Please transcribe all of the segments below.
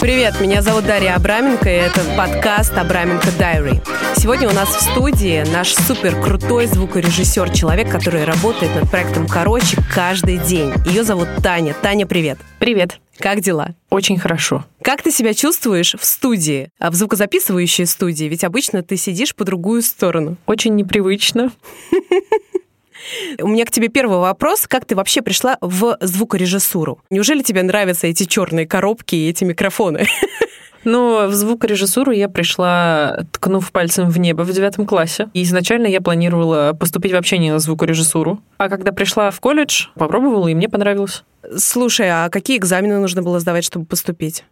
Привет, меня зовут Дарья Абраменко, и это подкаст Абраменко Дайри. Сегодня у нас в студии наш супер крутой звукорежиссер, человек, который работает над проектом «Короче» каждый день. Ее зовут Таня. Таня, привет. Привет. Как дела? Очень хорошо. Как ты себя чувствуешь в студии, а в звукозаписывающей студии? Ведь обычно ты сидишь по другую сторону. Очень непривычно. У меня к тебе первый вопрос. Как ты вообще пришла в звукорежиссуру? Неужели тебе нравятся эти черные коробки и эти микрофоны? Но в звукорежиссуру я пришла, ткнув пальцем в небо в девятом классе. И изначально я планировала поступить вообще не на звукорежиссуру. А когда пришла в колледж, попробовала, и мне понравилось. Слушай, а какие экзамены нужно было сдавать, чтобы поступить?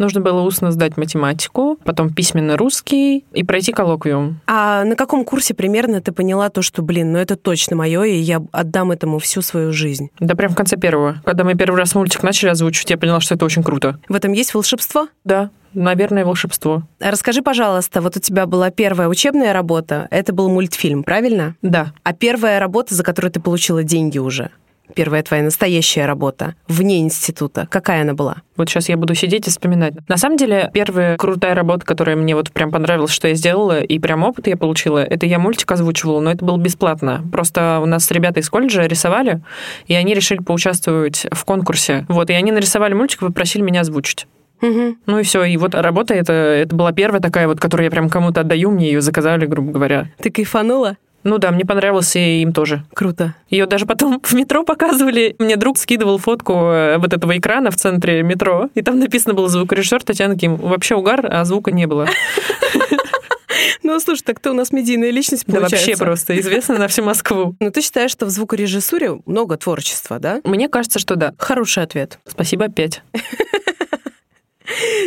Нужно было устно сдать математику, потом письменный русский и пройти коллоквиум. А на каком курсе примерно ты поняла то, что, блин, ну это точно мое, и я отдам этому всю свою жизнь? Да прям в конце первого. Когда мы первый раз мультик начали озвучивать, я поняла, что это очень круто. В этом есть волшебство? Да, наверное, волшебство. Расскажи, пожалуйста, вот у тебя была первая учебная работа, это был мультфильм, правильно? Да. А первая работа, за которую ты получила деньги уже? Первая твоя настоящая работа вне института? Какая она была? Вот сейчас я буду сидеть и вспоминать. На самом деле, первая крутая работа, которая мне вот прям понравилась, что я сделала, и прям опыт я получила, это я мультик озвучивала, но это было бесплатно. Просто у нас ребята из колледжа рисовали, и они решили поучаствовать в конкурсе. Вот, и они нарисовали мультик и попросили меня озвучить. Угу. Ну и все. И вот работа это, это была первая такая вот, которую я прям кому-то отдаю, мне ее заказали, грубо говоря. Ты кайфанула? Ну да, мне понравилось, и им тоже. Круто. Ее даже потом в метро показывали. Мне друг скидывал фотку э, вот этого экрана в центре метро, и там написано было звукорежиссер Татьяна Ким. Вообще угар, а звука не было. Ну, слушай, так ты у нас медийная личность, получается. Да вообще просто известна на всю Москву. Ну, ты считаешь, что в звукорежиссуре много творчества, да? Мне кажется, что да. Хороший ответ. Спасибо опять.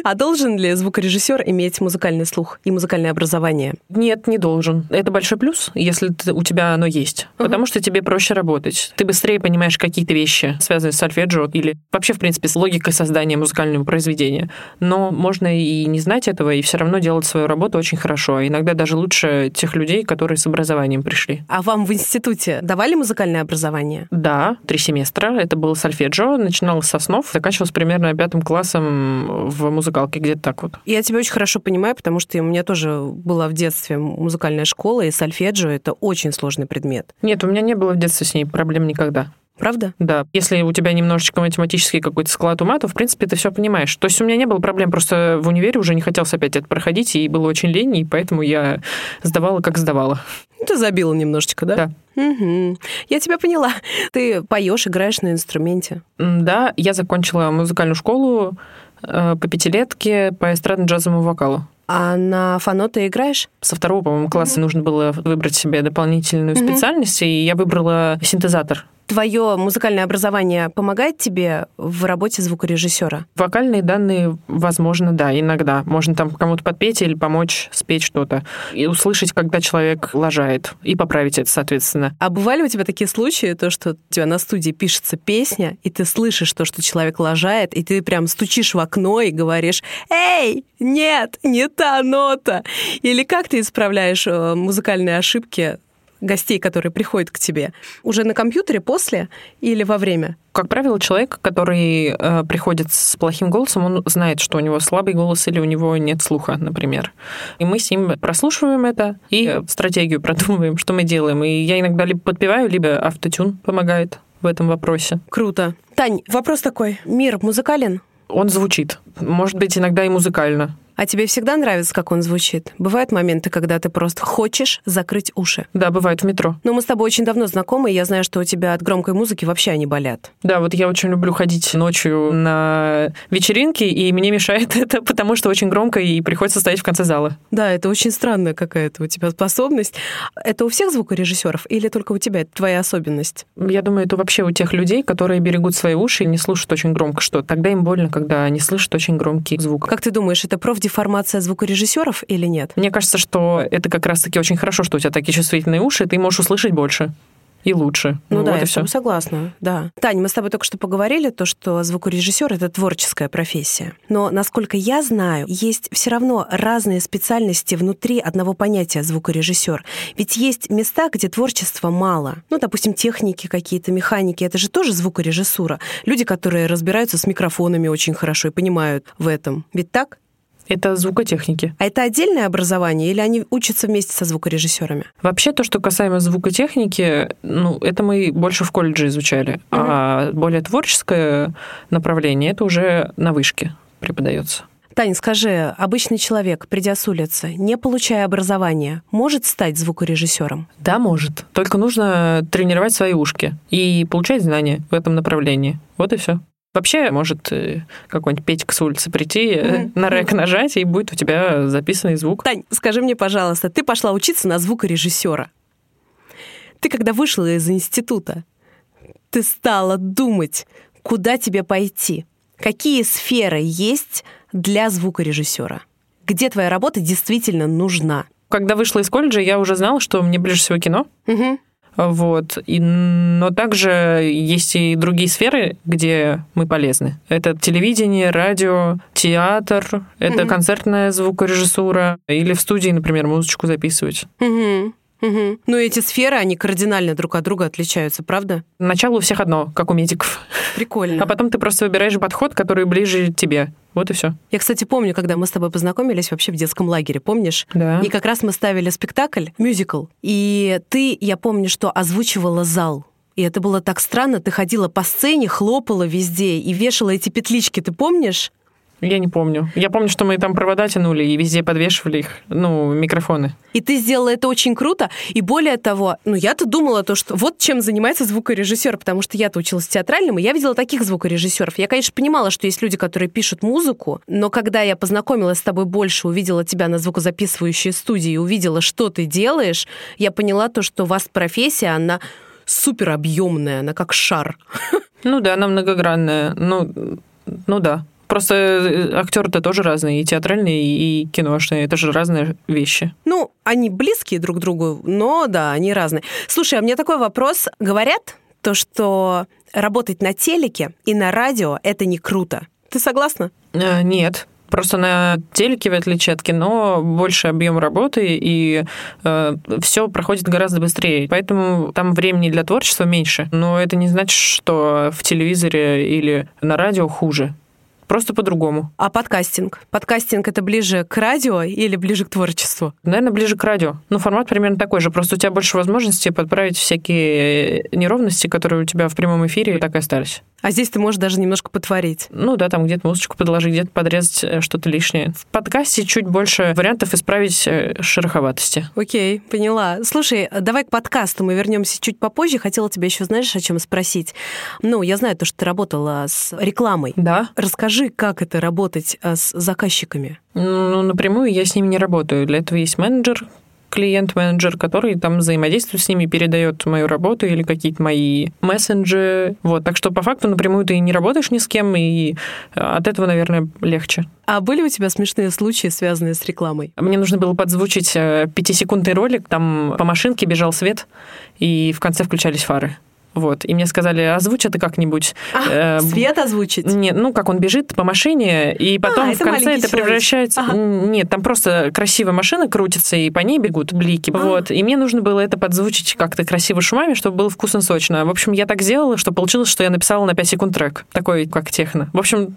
А должен ли звукорежиссер иметь музыкальный слух и музыкальное образование? Нет, не должен. Это большой плюс, если ты, у тебя оно есть. Uh-huh. Потому что тебе проще работать. Ты быстрее понимаешь какие-то вещи, связанные с сольфеджио или вообще, в принципе, с логикой создания музыкального произведения. Но можно и не знать этого, и все равно делать свою работу очень хорошо. А иногда даже лучше тех людей, которые с образованием пришли. А вам в институте давали музыкальное образование? Да, три семестра. Это был сольфеджио. Начиналось с основ, заканчивалось примерно пятым классом в музыкалке, где-то так вот. Я тебя очень хорошо понимаю, потому что у меня тоже была в детстве музыкальная школа, и сольфеджио — это очень сложный предмет. Нет, у меня не было в детстве с ней проблем никогда. Правда? Да. Если у тебя немножечко математический какой-то склад ума, то, в принципе, ты все понимаешь. То есть у меня не было проблем, просто в универе уже не хотелось опять это проходить, и было очень лень, и поэтому я сдавала, как сдавала. Ты забила немножечко, да? Да. Угу. Я тебя поняла. Ты поешь, играешь на инструменте. Да, я закончила музыкальную школу по пятилетке по эстрадно-джазовому вокалу. А на фано ты играешь? Со второго, по-моему, класса mm-hmm. нужно было выбрать себе дополнительную mm-hmm. специальность, и я выбрала синтезатор твое музыкальное образование помогает тебе в работе звукорежиссера? Вокальные данные, возможно, да, иногда. Можно там кому-то подпеть или помочь спеть что-то. И услышать, когда человек лажает, и поправить это, соответственно. А бывали у тебя такие случаи, то, что у тебя на студии пишется песня, и ты слышишь то, что человек лажает, и ты прям стучишь в окно и говоришь «Эй, нет, не та нота!» Или как ты исправляешь э, музыкальные ошибки гостей, которые приходят к тебе, уже на компьютере после или во время? Как правило, человек, который э, приходит с плохим голосом, он знает, что у него слабый голос или у него нет слуха, например. И мы с ним прослушиваем это и стратегию продумываем, что мы делаем. И я иногда либо подпеваю, либо автотюн помогает в этом вопросе. Круто. Тань, вопрос такой. Мир музыкален? Он звучит. Может быть, иногда и музыкально. А тебе всегда нравится, как он звучит? Бывают моменты, когда ты просто хочешь закрыть уши? Да, бывает в метро. Но мы с тобой очень давно знакомы, и я знаю, что у тебя от громкой музыки вообще они болят. Да, вот я очень люблю ходить ночью на вечеринки, и мне мешает это, потому что очень громко, и приходится стоять в конце зала. Да, это очень странная какая-то у тебя способность. Это у всех звукорежиссеров или только у тебя? Это твоя особенность? Я думаю, это вообще у тех людей, которые берегут свои уши и не слушают очень громко что. Тогда им больно, когда они слышат очень громкий звук. Как ты думаешь, это проф деформация звукорежиссеров или нет? Мне кажется, что это как раз-таки очень хорошо, что у тебя такие чувствительные уши, и ты можешь услышать больше. и лучше. Ну, ну да, вот я и все. согласна, да. Таня, мы с тобой только что поговорили, то, что звукорежиссер — это творческая профессия. Но, насколько я знаю, есть все равно разные специальности внутри одного понятия звукорежиссер. Ведь есть места, где творчества мало. Ну, допустим, техники какие-то, механики. Это же тоже звукорежиссура. Люди, которые разбираются с микрофонами очень хорошо и понимают в этом. Ведь так? Это звукотехники. А это отдельное образование или они учатся вместе со звукорежиссерами? Вообще, то, что касаемо звукотехники, ну, это мы больше в колледже изучали. А более творческое направление, это уже на вышке преподается. Таня, скажи, обычный человек, придя с улицы, не получая образования, может стать звукорежиссером? Да, может. Только нужно тренировать свои ушки и получать знания в этом направлении. Вот и все. Вообще, может э, какой-нибудь Петька с улицы прийти, Мгм. на рек нажать, и будет у тебя записанный звук. Тань, скажи мне, пожалуйста, ты пошла учиться на звукорежиссера. Ты когда вышла из института, ты стала думать, куда тебе пойти, какие сферы есть для звукорежиссера, где твоя работа действительно нужна. Когда вышла из колледжа, я уже знала, что мне ближе всего кино. Мгм. Вот. И, но также есть и другие сферы, где мы полезны. Это телевидение, радио, театр, это Мгм. концертная звукорежиссура. Или в студии, например, музычку записывать. Мгм. Мгм. Но эти сферы, они кардинально друг от друга отличаются, правда? Начало у всех одно, как у медиков. Прикольно. А потом ты просто выбираешь подход, который ближе тебе. Вот и все. Я, кстати, помню, когда мы с тобой познакомились вообще в детском лагере, помнишь? Да. И как раз мы ставили спектакль, мюзикл. И ты, я помню, что озвучивала зал. И это было так странно. Ты ходила по сцене, хлопала везде и вешала эти петлички. Ты помнишь? Я не помню. Я помню, что мы там провода тянули и везде подвешивали их, ну, микрофоны. И ты сделала это очень круто. И более того, ну я-то думала то, что вот чем занимается звукорежиссер, потому что я-то училась театральному, и я видела таких звукорежиссеров. Я, конечно, понимала, что есть люди, которые пишут музыку, но когда я познакомилась с тобой больше, увидела тебя на звукозаписывающей студии, увидела, что ты делаешь, я поняла то, что у вас профессия, она супер объемная, она как шар. Ну да, она многогранная. Ну, ну да. Просто актеры-то тоже разные, и театральные, и киношные. Это же разные вещи. Ну, они близкие друг к другу, но да, они разные. Слушай, а мне такой вопрос. Говорят то, что работать на телеке и на радио — это не круто. Ты согласна? Э, Нет. Просто на телеке, в отличие от кино, больше объем работы, и все проходит гораздо быстрее. Поэтому там времени для творчества меньше. Но это не значит, что в телевизоре или на радио хуже. Просто по-другому. А подкастинг? Подкастинг — это ближе к радио или ближе к творчеству? Наверное, ближе к радио. Ну, формат примерно такой же. Просто у тебя больше возможностей подправить всякие неровности, которые у тебя в прямом эфире так и остались. А здесь ты можешь даже немножко потворить. Ну да, там где-то музычку подложить, где-то подрезать э, что-то лишнее. В подкасте чуть больше вариантов исправить э, шероховатости. Окей, поняла. Слушай, давай к подкасту мы вернемся чуть попозже. Хотела тебя еще, знаешь, о чем спросить. Ну, я знаю то, что ты работала с рекламой. Да. Расскажи, как это работать а, с заказчиками? Ну, напрямую я с ними не работаю. Для этого есть менеджер, клиент-менеджер, который там взаимодействует с ними, передает мою работу или какие-то мои мессенджеры. Вот, так что по факту напрямую ты не работаешь ни с кем, и от этого, наверное, легче. А были у тебя смешные случаи, связанные с рекламой? Мне нужно было подзвучить э, пятисекундный ролик, там по машинке бежал свет, и в конце включались фары. Вот. И мне сказали, озвучь это как-нибудь. А, Э, свет озвучить? Нет, ну как он бежит по машине, и потом А, в конце это превращается... Ага. Нет, там просто красивая машина крутится, и по ней бегут блики. А. Вот. И мне нужно было это подзвучить как-то красиво шумами, чтобы было вкусно сочно. В общем, я так сделала, что получилось, что я написала на 5 секунд трек. Такой, как техно. В общем,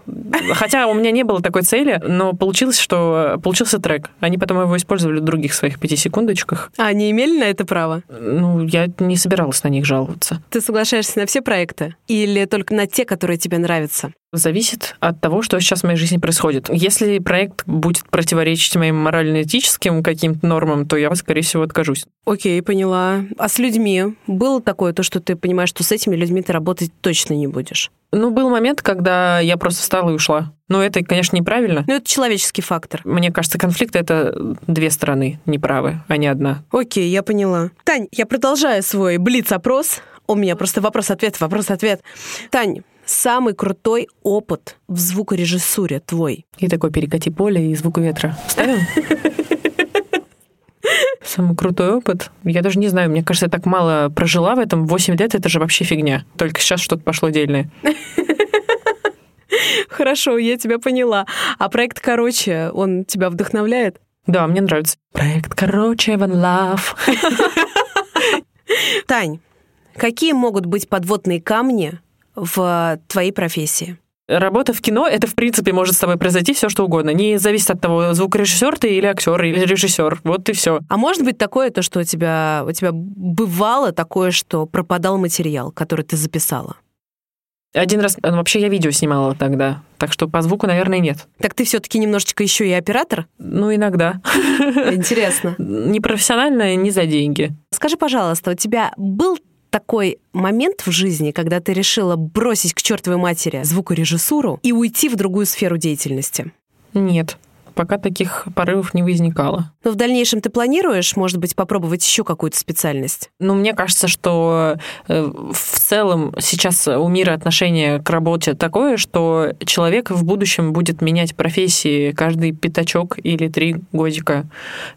хотя у меня не было такой цели, но получилось, что получился трек. Они потом его использовали в других своих пятисекундочках. А, они имели на это право? Ну, я не собиралась на них жаловаться. Ты соглашаешься на все проекты? Или только на те, которые тебе нравятся? Зависит от того, что сейчас в моей жизни происходит. Если проект будет противоречить моим морально-этическим каким-то нормам, то я, скорее всего, откажусь. Окей, поняла. А с людьми было такое, то, что ты понимаешь, что с этими людьми ты работать точно не будешь? Ну, был момент, когда я просто встала и ушла. Но это, конечно, неправильно. Ну, это человеческий фактор. Мне кажется, конфликт — это две стороны неправы, а не одна. Окей, я поняла. Тань, я продолжаю свой блиц-опрос. У меня просто вопрос-ответ, вопрос-ответ. Тань, самый крутой опыт в звукорежиссуре твой? И такой перекати поле и звук ветра. Ставим? Самый крутой опыт. Я даже не знаю, мне кажется, я так мало прожила в этом. 8 лет это же вообще фигня. Только сейчас что-то пошло дельное. Хорошо, я тебя поняла. А проект «Короче», он тебя вдохновляет? Да, мне нравится. Проект «Короче» One Love. Тань, какие могут быть подводные камни в твоей профессии? Работа в кино, это, в принципе, может с тобой произойти все что угодно. Не зависит от того, звукорежиссер ты или актер, или режиссер. Вот и все. А может быть такое, то, что у тебя, у тебя бывало такое, что пропадал материал, который ты записала? Один раз, ну, вообще я видео снимала тогда, так что по звуку, наверное, нет. Так ты все-таки немножечко еще и оператор? Ну, иногда. Интересно. Не профессионально, не за деньги. Скажи, пожалуйста, у тебя был такой момент в жизни, когда ты решила бросить к чертовой матери звукорежиссуру и уйти в другую сферу деятельности? Нет пока таких порывов не возникало. Но в дальнейшем ты планируешь, может быть, попробовать еще какую-то специальность? Ну, мне кажется, что э, в целом сейчас у мира отношение к работе такое, что человек в будущем будет менять профессии каждый пятачок или три годика.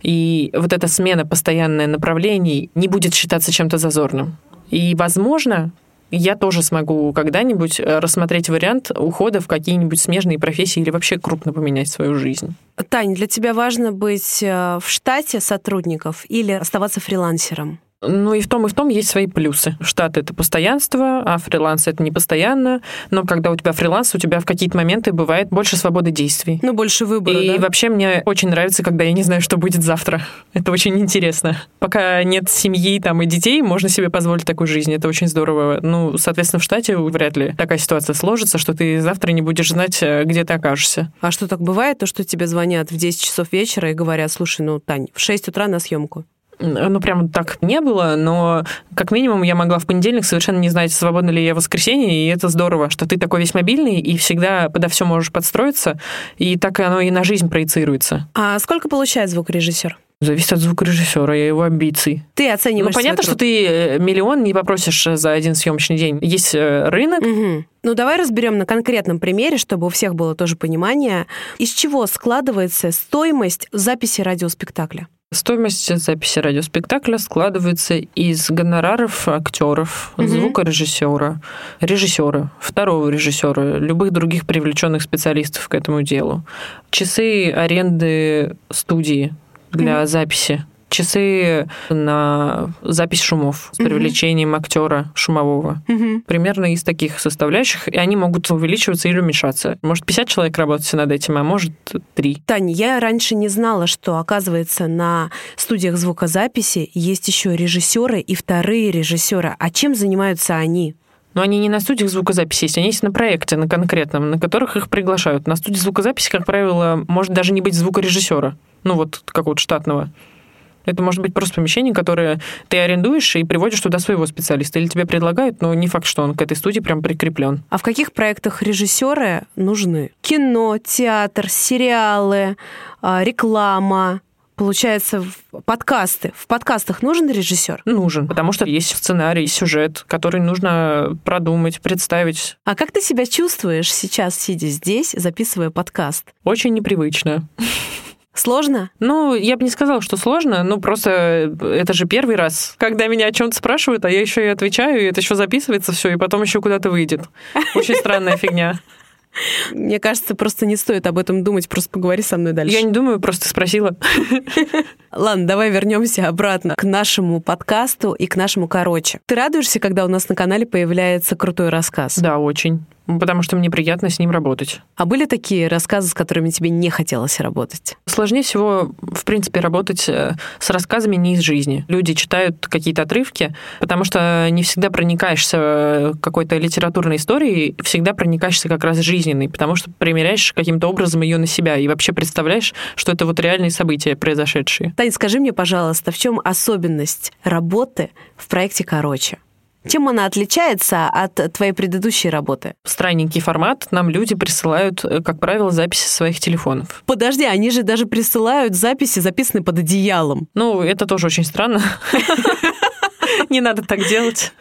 И вот эта смена постоянная направлений не будет считаться чем-то зазорным. И, возможно, я тоже смогу когда-нибудь э, рассмотреть вариант ухода в какие-нибудь смежные профессии или вообще крупно поменять свою жизнь. Тань, для тебя важно быть э, в штате сотрудников или оставаться фрилансером? Ну и в том, и в том есть свои плюсы. Штат — это постоянство, а фриланс — это не постоянно. Но когда у тебя фриланс, у тебя в какие-то моменты бывает больше свободы действий. Ну, больше выбора, И да? вообще мне очень нравится, когда я не знаю, что будет завтра. Это очень интересно. Пока нет семьи там и детей, можно себе позволить такую жизнь. Это очень здорово. Ну, соответственно, в штате вряд ли такая ситуация сложится, что ты завтра не будешь знать, э, где ты окажешься. А что так бывает, то, что тебе звонят в 10 часов вечера и говорят, слушай, ну, Тань, в 6 утра на съемку? Ну, прям так не было, но как минимум я могла в понедельник совершенно не знать, свободно ли я в воскресенье, и это здорово, что ты такой весь мобильный и всегда подо все можешь подстроиться, и так оно и на жизнь проецируется. А сколько получает звукорежиссер? Зависит от звукорежиссера и его амбиций. Ты оцениваешь Ну, понятно, что ты э, миллион не попросишь за один съемочный день. Есть э, рынок. Угу. Ну, давай разберем на конкретном примере, чтобы у всех было тоже понимание, из чего складывается стоимость записи радиоспектакля. Стоимость записи радиоспектакля складывается из гонораров актеров, Мгм. звукорежиссера, режиссера, второго режиссера, любых других привлеченных специалистов к этому делу. Часы аренды студии для Мгм. записи. Часы на запись шумов с привлечением актера шумового. Угу. Примерно из таких составляющих, и они могут увеличиваться или уменьшаться. Может, 50 человек работать над этим, а может, 3. Таня, я раньше не знала, что, оказывается, на студиях звукозаписи есть еще режиссеры и вторые режиссеры. А чем занимаются они? Но они не на студиях звукозаписи есть, они есть на проекте, на конкретном, на которых их приглашают. На студии звукозаписи, как правило, может даже не быть звукорежиссера, ну вот какого-то штатного. Это может быть просто помещение, которое ты арендуешь и приводишь туда своего специалиста. Или тебе предлагают, но не факт, что он к этой студии прям прикреплен. А в каких проектах режиссеры нужны? Кино, театр, сериалы, а, реклама. Получается, в- подкасты. В подкастах нужен режиссер? Нужен, потому что есть сценарий, сюжет, который нужно продумать, представить. А как ты себя чувствуешь сейчас, сидя здесь, записывая подкаст? Очень непривычно. Сложно? Ну, я бы не сказала, что сложно, ну просто это же первый раз, когда меня о чем-то спрашивают, а я еще и отвечаю, и это еще записывается все, и потом еще куда-то выйдет. Очень странная фигня. Мне кажется, просто не стоит об этом думать, просто поговори со мной дальше. Я не думаю, просто спросила. Ладно, давай вернемся обратно к нашему подкасту и к нашему короче. Ты радуешься, когда у нас на канале появляется крутой рассказ? Да, очень. Потому что мне приятно с ним работать. А были такие рассказы, с которыми тебе не хотелось работать? Сложнее всего, в принципе, работать э, с рассказами не из жизни. Люди читают какие-то отрывки, потому что не всегда проникаешься э, какой-то литературной историей, всегда проникаешься как раз жизненной, потому что примеряешь каким-то образом ее на себя и вообще представляешь, что это вот реальные события произошедшие. Таня, скажи мне, пожалуйста, в чем особенность работы в проекте «Короче»? Чем она отличается от твоей предыдущей работы? Странненький формат. Нам люди присылают, э, как правило, записи своих телефонов. Подожди, они же даже присылают записи, записанные под одеялом. Ну, это тоже очень странно. Не надо так делать.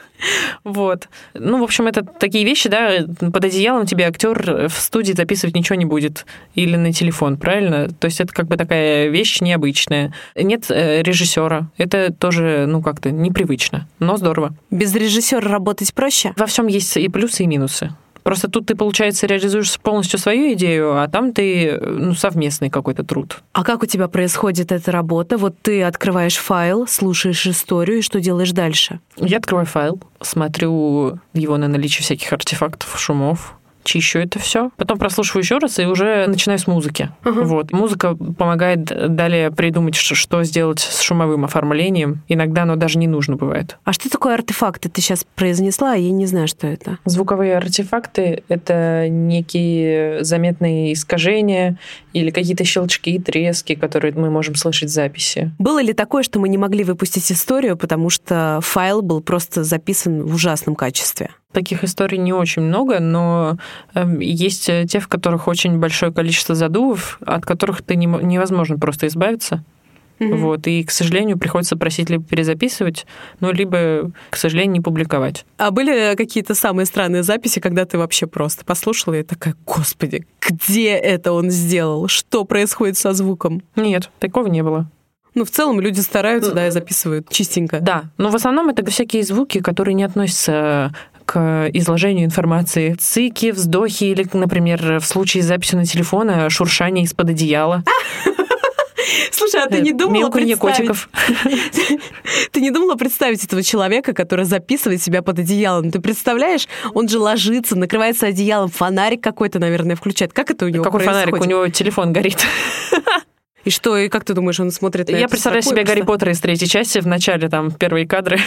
Вот. Ну, в общем, это такие вещи, да, под одеялом тебе актер в студии записывать ничего не будет. Или на телефон, правильно? То есть это как бы такая вещь необычная. Нет э, режиссера. Это тоже, ну, как-то непривычно, но здорово. Без режиссера работать проще? Во всем есть и плюсы, и минусы. Просто тут ты, получается, реализуешь полностью свою идею, а там ты ну, совместный какой-то труд. А как у тебя происходит эта работа? Вот ты открываешь файл, слушаешь историю, и что делаешь дальше? Я открываю файл, смотрю его на наличие всяких артефактов, шумов, чищу это все, потом прослушиваю еще раз и уже начинаю с музыки. Uh-huh. Вот. Музыка помогает далее придумать, что сделать с шумовым оформлением. Иногда оно даже не нужно бывает. А что такое артефакты? Ты сейчас произнесла, а я не знаю, что это. Звуковые артефакты — это некие заметные искажения или какие-то щелчки и трески, которые мы можем слышать в записи. Было ли такое, что мы не могли выпустить историю, потому что файл был просто записан в ужасном качестве? Таких историй не очень много, но эм, есть те, в которых очень большое количество задувов, от которых ты не, невозможно просто избавиться. Mm-hmm. Вот, и, к сожалению, приходится просить либо перезаписывать, ну, либо, к сожалению, не публиковать. А были какие-то самые странные записи, когда ты вообще просто послушала и такая, господи, где это он сделал? Что происходит со звуком? Нет, такого не было. Ну, в целом люди стараются, да, и записывают чистенько. Да, но в основном это всякие звуки, которые не относятся к изложению информации. Цики, вздохи или, например, в случае записи на телефон э, шуршание из-под одеяла. Слушай, а ты не думала представить... котиков. Ты не думала представить этого человека, который записывает себя под одеялом? Ты представляешь, он же ложится, накрывается одеялом, фонарик какой-то, наверное, включает. Как это у него Какой происходит? фонарик? У него телефон горит. И что, и как ты думаешь, он смотрит на Я представляю себе Гарри Поттера из третьей части, в начале там первые кадры.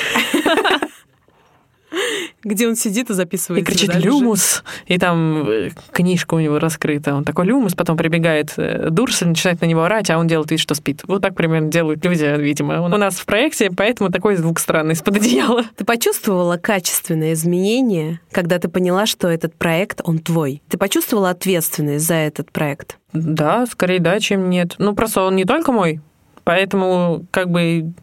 Где он сидит и записывает. И кричит «Люмус!» И там э, книжка у него раскрыта. Он такой «Люмус», потом прибегает э, Дурсель, начинает на него орать, а он делает вид, что спит. Вот так примерно делают люди, видимо. Он у нас в проекте, поэтому такой звук странный из-под одеяла. Ты почувствовала качественное изменение, когда ты поняла, что этот проект, он твой? Ты почувствовала ответственность за этот проект? Да, скорее да, чем нет. Ну, просто он не только мой, поэтому как бы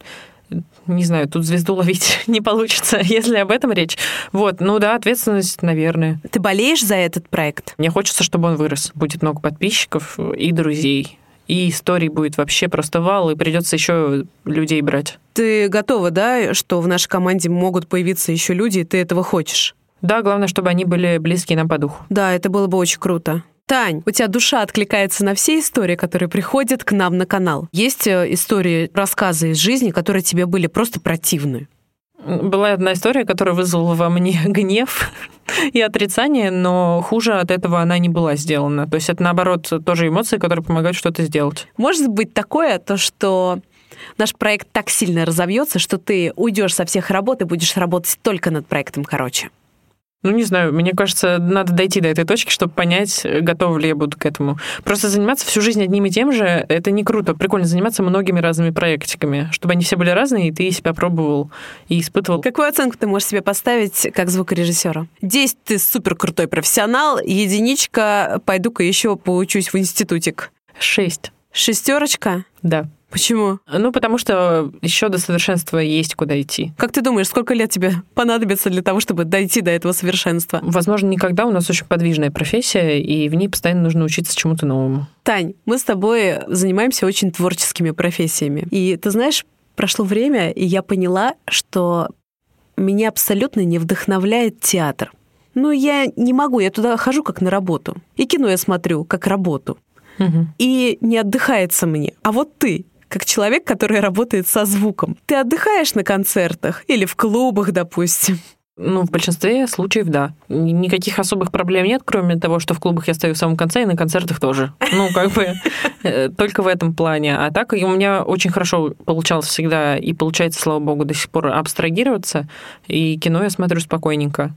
не знаю, тут звезду ловить не получится, если об этом речь. Вот, ну да, ответственность, наверное. Ты болеешь за этот проект? Мне хочется, чтобы он вырос. Будет много подписчиков и друзей. И историй будет вообще просто вал, и придется еще людей брать. Ты готова, да, что в нашей команде могут появиться еще люди, и ты этого хочешь? Да, главное, чтобы они были близкие нам по духу. Да, это было бы очень круто. Тань, у тебя душа откликается на все истории, которые приходят к нам на канал. Есть э, истории, рассказы из жизни, которые тебе были просто противны? Была одна история, которая вызвала во мне гнев и отрицание, но хуже от этого она не была сделана. То есть это, наоборот, тоже эмоции, которые помогают что-то сделать. Может быть такое, то что наш проект так сильно разовьется, что ты уйдешь со всех работ и будешь работать только над проектом короче. Ну, не знаю, мне кажется, надо дойти до этой точки, чтобы понять, готова ли я буду к этому. Просто заниматься всю жизнь одним и тем же, это не круто. Прикольно заниматься многими разными проектиками, чтобы они все были разные, и ты себя пробовал и испытывал. Какую оценку ты можешь себе поставить как звукорежиссера? Десять ты супер крутой профессионал, единичка, пойду-ка еще поучусь в институтик. Шесть. Шестерочка? Да. Почему? Ну, потому что еще до совершенства есть куда идти. Как ты думаешь, сколько лет тебе понадобится для того, чтобы дойти до этого совершенства? Возможно, никогда. У нас очень подвижная профессия, и в ней постоянно нужно учиться чему-то новому. Тань, мы с тобой занимаемся очень творческими профессиями. И ты знаешь, прошло время, и я поняла, что меня абсолютно не вдохновляет театр. Ну, я не могу, я туда хожу как на работу. И кино я смотрю как работу. Угу. И не отдыхается мне. А вот ты, как человек, который работает со звуком. Ты отдыхаешь на концертах или в клубах, допустим? Ну, в большинстве случаев, да. Никаких особых проблем нет, кроме того, что в клубах я стою в самом конце, и на концертах тоже. Ну, как бы э, только в этом плане. А так у меня очень хорошо получалось всегда, и получается, слава богу, до сих пор абстрагироваться. И кино я смотрю спокойненько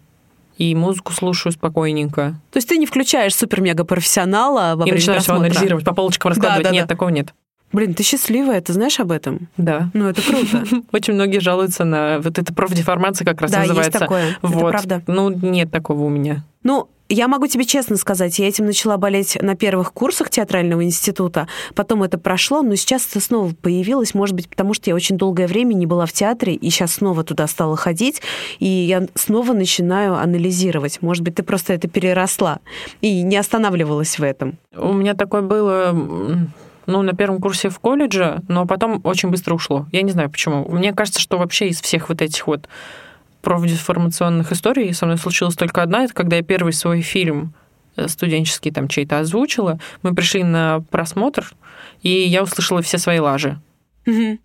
и музыку слушаю спокойненько. То есть ты не включаешь супер-мега-профессионала во время И начинаешь его анализировать, по полочкам раскладывать. Да, да, нет, да. такого нет. Блин, ты счастливая, ты знаешь об этом? Да. Ну, это круто. Очень многие жалуются на вот это профдеформация как раз да, называется. Есть такое. Вот. Это правда. Ну, нет такого у меня. Ну, Я могу тебе честно сказать, я этим начала болеть на первых курсах театрального института, потом это прошло, но сейчас это снова появилось, может быть, потому что я очень долгое время не была в театре, и сейчас снова туда стала ходить, и я снова начинаю анализировать. Может быть, ты просто это переросла и не останавливалась в этом. У меня такое было ну, на первом курсе в колледже, но потом очень быстро ушло. Я не знаю почему. Мне кажется, что вообще из всех вот этих вот профдеформационных историй со мной случилась только одна. Это когда я первый свой фильм э, студенческий там чей-то озвучила. Мы пришли на просмотр, и я услышала все свои лажи.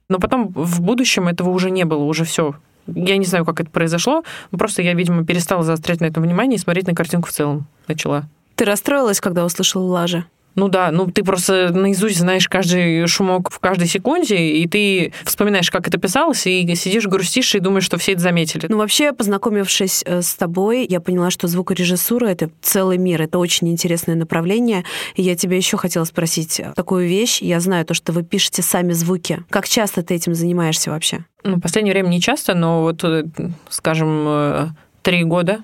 Но потом в будущем этого уже не было, уже все. Я не знаю, как это произошло, просто я, видимо, перестала заострять на этом внимание и смотреть на картинку в целом начала. Ты расстроилась, когда услышала лажи? Ну да, ну ты просто наизусть знаешь каждый шумок в каждой секунде, и ты вспоминаешь, как это писалось, и сидишь, грустишь и думаешь, что все это заметили. Ну вообще, познакомившись э, с тобой, я поняла, что звукорежиссура — это целый мир, это очень интересное направление. И я тебя еще хотела спросить такую вещь. Я знаю то, что вы пишете сами звуки. Как часто ты этим занимаешься вообще? Ну, в последнее время не часто, но вот, э, скажем, э, три года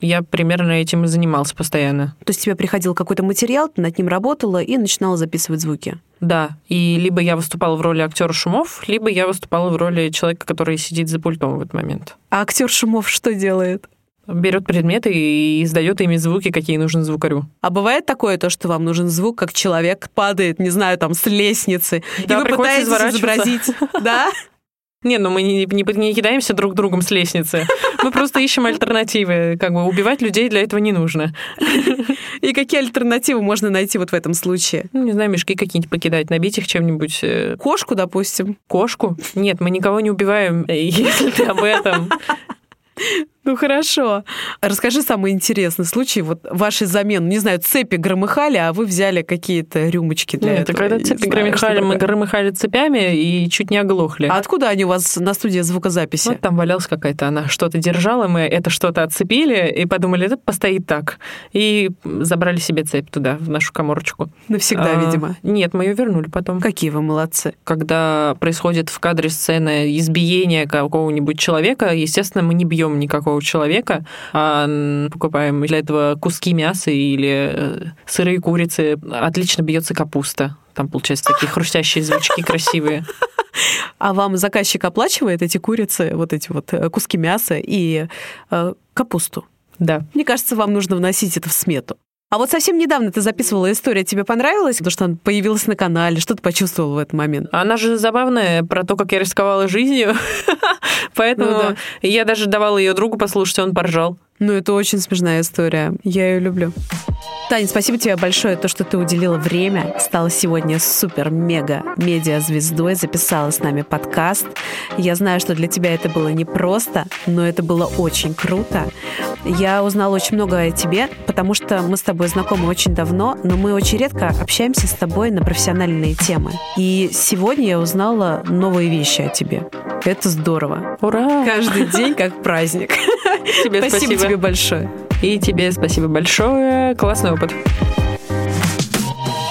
я примерно этим и занимался постоянно. То есть тебе приходил какой-то материал, ты над ним работала и начинала записывать звуки? Да, и либо я выступала в роли актера шумов, либо я выступала в роли человека, который сидит за пультом в этот момент. А актер шумов что делает? берет предметы и издает ими звуки, какие нужны звукарю. А бывает такое то, что вам нужен звук, как человек падает, не знаю, там, с лестницы, да, и вы пытаетесь изобразить, да? Не, ну мы не, не, не кидаемся друг другом с лестницы. Мы просто ищем альтернативы. Как бы убивать людей для этого не нужно. И какие альтернативы можно найти вот в этом случае? Ну, не знаю, мешки какие-нибудь покидать, набить их чем-нибудь. Э, Кошку, допустим. Кошку? Нет, мы никого не убиваем, если ты об этом. Ну хорошо. Расскажи самый интересный случай. Вот ваши замены, не знаю, цепи громыхали, а вы взяли какие-то рюмочки для Нет, этого. когда цепи громыхали, мы громыхали цепями и чуть не оглохли. А откуда они у вас на студии звукозаписи? Вот там валялась какая-то она, что-то держала, мы это что-то отцепили и подумали, это постоит так. И забрали себе цепь туда, в нашу коморочку. Навсегда, а, видимо. Нет, мы ее вернули потом. Какие вы молодцы. Когда происходит в кадре сцены избиение какого-нибудь человека, естественно, мы не бьем никакого здорового человека, а покупаем для этого куски мяса или э, сырые курицы. Отлично бьется капуста. Там получаются такие хрустящие звучки красивые. А вам заказчик оплачивает эти курицы, вот эти вот э, куски мяса и э, капусту? Да. Мне кажется, вам нужно вносить это в смету. А вот совсем недавно ты записывала историю, тебе понравилось, потому что она появилась на канале, что ты почувствовала в этот момент? Она же забавная про то, как я рисковала жизнью, поэтому ну, я даже давала ее другу послушать, он поржал. Ну, это очень смешная история. Я ее люблю. Таня, спасибо тебе большое, то, что ты уделила время, стала сегодня супер-мега-медиа-звездой, записала с нами подкаст. Я знаю, что для тебя это было непросто, но это было очень круто. Я узнала очень много о тебе, потому что мы с тобой знакомы очень давно, но мы очень редко общаемся с тобой на профессиональные темы. И сегодня я узнала новые вещи о тебе. Это здорово. Ура! Каждый день как праздник. Тебе спасибо. Спасибо тебе большое. И тебе спасибо большое. Классный опыт.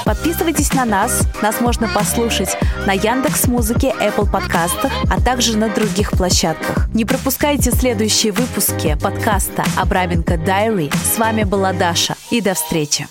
Подписывайтесь на нас. Нас можно послушать на Яндекс Музыке, Apple подкастах, а также на других площадках. Не пропускайте следующие выпуски подкаста Абраменко Дайри. С вами была Даша. И до встречи.